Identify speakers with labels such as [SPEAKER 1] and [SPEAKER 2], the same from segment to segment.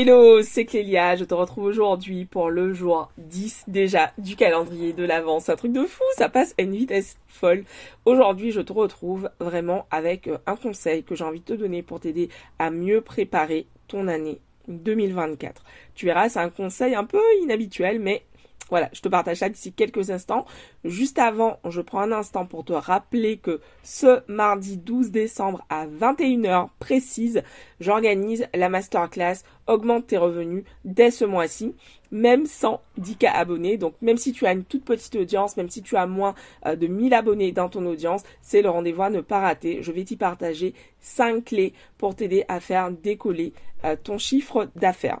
[SPEAKER 1] Hello, c'est Clélia, je te retrouve aujourd'hui pour le jour 10 déjà du calendrier de l'avance. Un truc de fou, ça passe à une vitesse folle. Aujourd'hui, je te retrouve vraiment avec euh, un conseil que j'ai envie de te donner pour t'aider à mieux préparer ton année 2024. Tu verras, c'est un conseil un peu inhabituel, mais voilà, je te partage ça d'ici quelques instants. Juste avant, je prends un instant pour te rappeler que ce mardi 12 décembre à 21h précise, j'organise la masterclass Augmente tes revenus dès ce mois-ci, même sans 10K abonnés. Donc même si tu as une toute petite audience, même si tu as moins euh, de 1000 abonnés dans ton audience, c'est le rendez-vous à ne pas rater. Je vais t'y partager 5 clés pour t'aider à faire décoller euh, ton chiffre d'affaires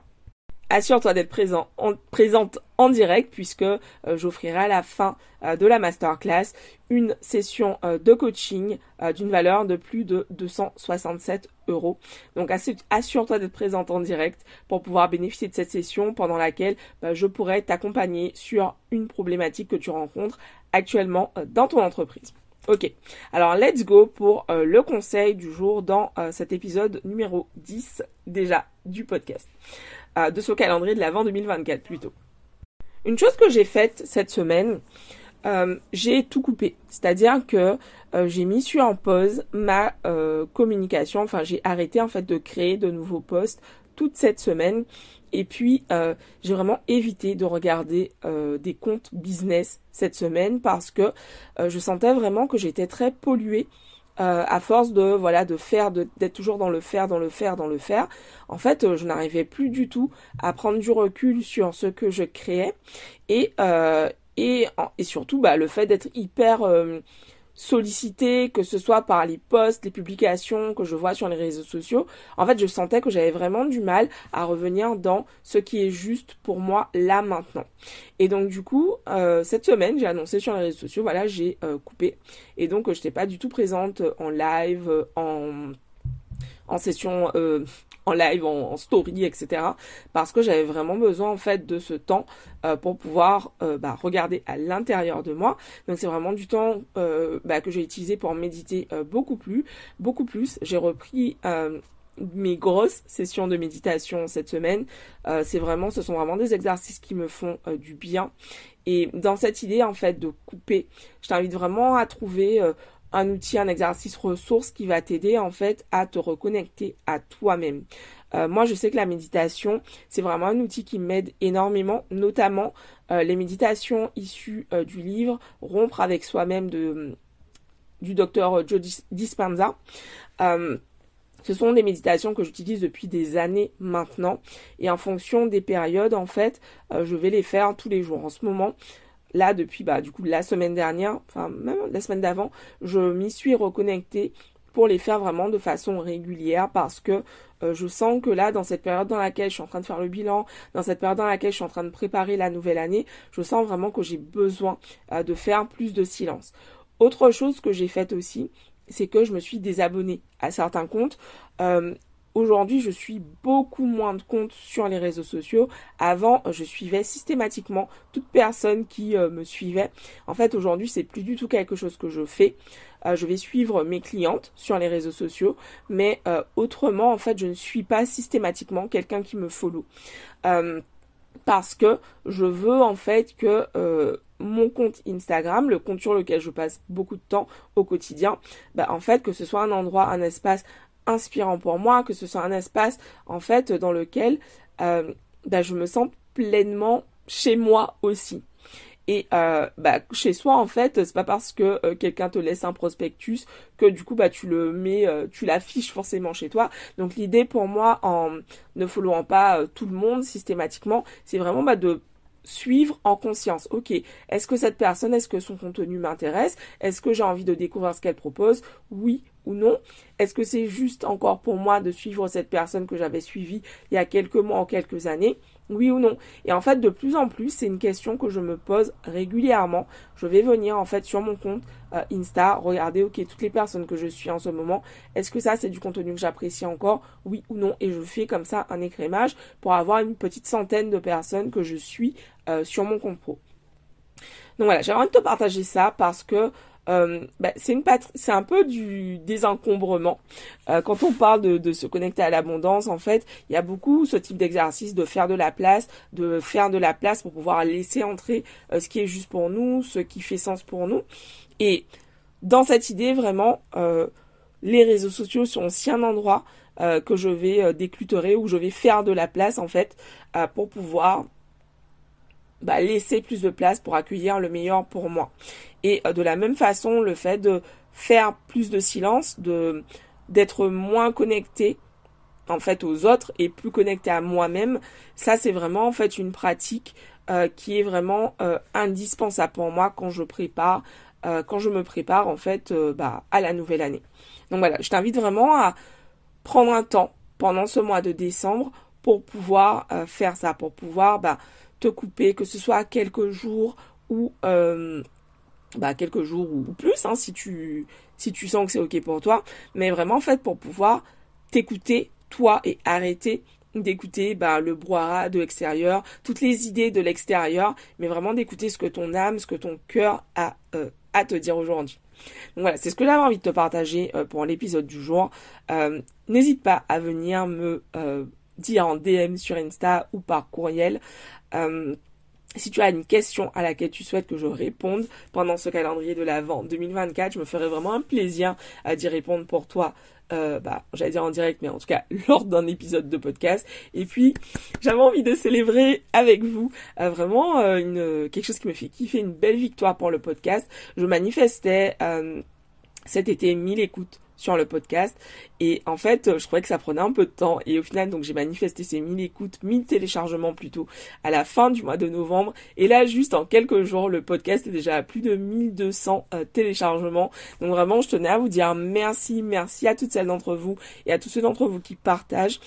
[SPEAKER 1] assure-toi d'être présent en, présente en direct puisque euh, j'offrirai à la fin euh, de la masterclass une session euh, de coaching d'une valeur de plus de 267 euros. Donc assure-toi d'être présente en direct pour pouvoir bénéficier de cette session pendant laquelle bah, je pourrai t'accompagner sur une problématique que tu rencontres actuellement dans ton entreprise. Ok, alors let's go pour le conseil du jour dans cet épisode numéro 10 déjà du podcast de ce calendrier de l'avant 2024 plutôt. Une chose que j'ai faite cette semaine, euh, j'ai tout coupé. C'est-à-dire que euh, j'ai mis sur en pause ma euh, communication. Enfin, j'ai arrêté en fait de créer de nouveaux posts toute cette semaine. Et puis, j'ai vraiment évité de regarder des comptes business cette semaine parce que je sentais vraiment que j'étais très polluée euh, à force de voilà de faire d'être toujours dans le faire dans le faire dans le faire. En fait euh, je n'arrivais plus du tout à prendre du recul sur ce que je créais. Et euh, et, et surtout bah le fait d'être hyper sollicité, que ce soit par les posts, les publications que je vois sur les réseaux sociaux, en fait, je sentais que j'avais vraiment du mal à revenir dans ce qui est juste pour moi là maintenant. Et donc du coup, euh, cette semaine, j'ai annoncé sur les réseaux sociaux, voilà, j'ai euh, coupé. Et donc, je n'étais pas du tout présente en live, en en session euh, en live, en, story, etc. Parce que j'avais vraiment besoin en fait de ce temps euh, pour pouvoir euh, bah, regarder à l'intérieur de moi. Donc c'est vraiment du temps bah, que j'ai utilisé pour méditer beaucoup plus, beaucoup plus. J'ai repris mes grosses sessions de méditation cette semaine. c'est vraiment, ce sont vraiment des exercices qui me font du bien. Et dans cette idée en fait de couper, je t'invite vraiment à trouver un outil, un exercice ressource qui va t'aider en fait à te reconnecter à toi-même. Euh, moi, je sais que la méditation, c'est vraiment un outil qui m'aide énormément, notamment euh, les méditations issues euh, du livre Rompre avec soi-même de du docteur Joe Dispenza. ce sont des méditations que j'utilise depuis des années maintenant et en fonction des périodes, en fait, je vais les faire tous les jours. En ce moment, là depuis bah du coup la semaine dernière, enfin même la semaine d'avant, je m'y suis reconnectée pour les faire vraiment de façon régulière parce que euh, je sens que là dans cette période dans laquelle je suis en train de faire le bilan, dans cette période dans laquelle je suis en train de préparer la nouvelle année, je sens vraiment que j'ai besoin euh, de faire plus de silence. Autre chose que j'ai faite aussi, c'est que je me suis désabonnée à certains comptes. Euh, Aujourd'hui, je suis beaucoup moins de comptes sur les réseaux sociaux. Avant, je suivais systématiquement toute personne qui euh, me suivait. En fait, aujourd'hui, c'est plus du tout quelque chose que je fais. Euh, je vais suivre mes clientes sur les réseaux sociaux, mais euh, autrement, en fait, je ne suis pas systématiquement quelqu'un qui me follow. parce que je veux en fait que mon compte Instagram, le compte sur lequel je passe beaucoup de temps au quotidien, bah, en fait que ce soit un endroit, un espace inspirant pour moi, que ce soit un espace en fait dans lequel euh, bah, je me sens pleinement chez moi aussi. Et euh, bah, chez soi, en fait, c'est pas parce que euh, quelqu'un te laisse un prospectus que du coup, bah, tu le mets, tu l'affiches forcément chez toi. Donc l'idée pour moi, en ne followant pas tout le monde systématiquement, c'est vraiment bah, de suivre en conscience. Ok, est-ce que cette personne, est-ce que son contenu m'intéresse? Est-ce que j'ai envie de découvrir ce qu'elle propose? Oui ou non Est-ce que c'est juste encore pour moi de suivre cette personne que j'avais suivie il y a quelques mois ou quelques années? Oui ou non? Et en fait, de plus en plus, c'est une question que je me pose régulièrement. Je vais venir en fait sur mon compte euh, Insta, regarder ok toutes les personnes que je suis en ce moment. Est-ce que ça c'est du contenu que j'apprécie encore? Oui ou non? Et je fais comme ça un écrémage pour avoir une petite centaine de personnes que je suis euh, sur mon compte pro. Donc voilà, j'ai envie de te partager ça parce que euh, bah, c'est un peu du désencombrement. Euh, quand on parle de, de se connecter à l'abondance, en fait, il y a beaucoup ce type d'exercice de faire de la place, de faire de la place pour pouvoir laisser entrer euh, ce qui est juste pour nous, ce qui fait sens pour nous. Et dans cette idée, vraiment, les réseaux sociaux sont aussi un endroit que je vais décluterer, où je vais faire de la place, en fait, pour pouvoir bah, laisser plus de place pour accueillir le meilleur pour moi. Et euh, de la même façon, le fait de faire plus de silence, d'être moins connecté en fait aux autres et plus connecté à moi-même, ça c'est vraiment en fait une pratique euh, qui est vraiment euh, indispensable pour moi quand je prépare quand je me prépare en fait bah, à la nouvelle année. Donc voilà, je t'invite vraiment à prendre un temps pendant ce mois de décembre pour pouvoir faire ça, pour pouvoir bah, te couper, que ce soit quelques jours ou euh, bah, quelques jours ou plus, hein, si tu si tu sens que c'est ok pour toi, mais vraiment en fait pour pouvoir t'écouter toi et arrêter d'écouter bah, le brouhaha de l'extérieur, toutes les idées de l'extérieur, mais vraiment d'écouter ce que ton âme, ce que ton cœur a euh, à te dire aujourd'hui. Donc voilà, c'est ce que j'avais envie de te partager euh, pour l'épisode du jour. N'hésite pas à venir me dire en DM sur Insta ou par courriel. Euh, si tu as une question à laquelle tu souhaites que je réponde pendant ce calendrier de l'Avent 2024, je me ferai vraiment un plaisir à d'y répondre pour toi. Euh, bah, j'allais dire en direct, mais en tout cas lors d'un épisode de podcast. Et puis, j'avais envie de célébrer avec vous euh, vraiment quelque chose qui me fait kiffer, une belle victoire pour le podcast. Je manifestais cet été 1000 écoutes sur le podcast. Et en fait, je trouvais que ça prenait un peu de temps. Et au final, donc j'ai manifesté ces 1000 écoutes, 1000 téléchargements plutôt, à la fin du mois de novembre. Et là, juste en quelques jours, le podcast est déjà à plus de 1200 euh, téléchargements. Donc vraiment, je tenais à vous dire merci, merci à toutes celles d'entre vous et à tous ceux d'entre vous qui partagent.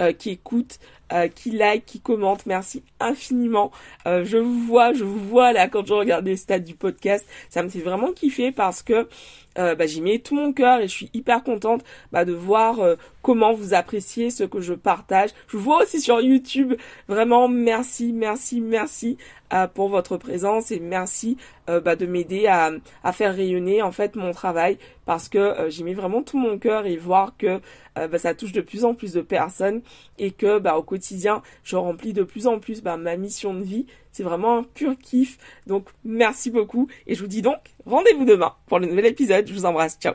[SPEAKER 1] Euh, qui écoutent, euh, qui like, qui commentent. Merci infiniment. je vous vois, je vous vois là quand je regarde les stats du podcast. Ça me fait vraiment kiffer parce que euh, bah, j'y mets tout mon cœur et je suis hyper contente bah, de voir euh, comment vous appréciez ce que je partage. Je vous vois aussi sur YouTube. Vraiment, merci, merci, merci euh, pour votre présence et merci bah, de m'aider à, à, faire rayonner en fait mon travail parce que j'y mets vraiment tout mon cœur et voir que bah, ça touche de plus en plus de personnes et que bah, au quotidien je remplis de plus en plus bah, ma mission de vie c'est vraiment un pur kiff. Donc merci beaucoup et je vous dis donc rendez-vous demain pour le nouvel épisode. Je vous embrasse. Ciao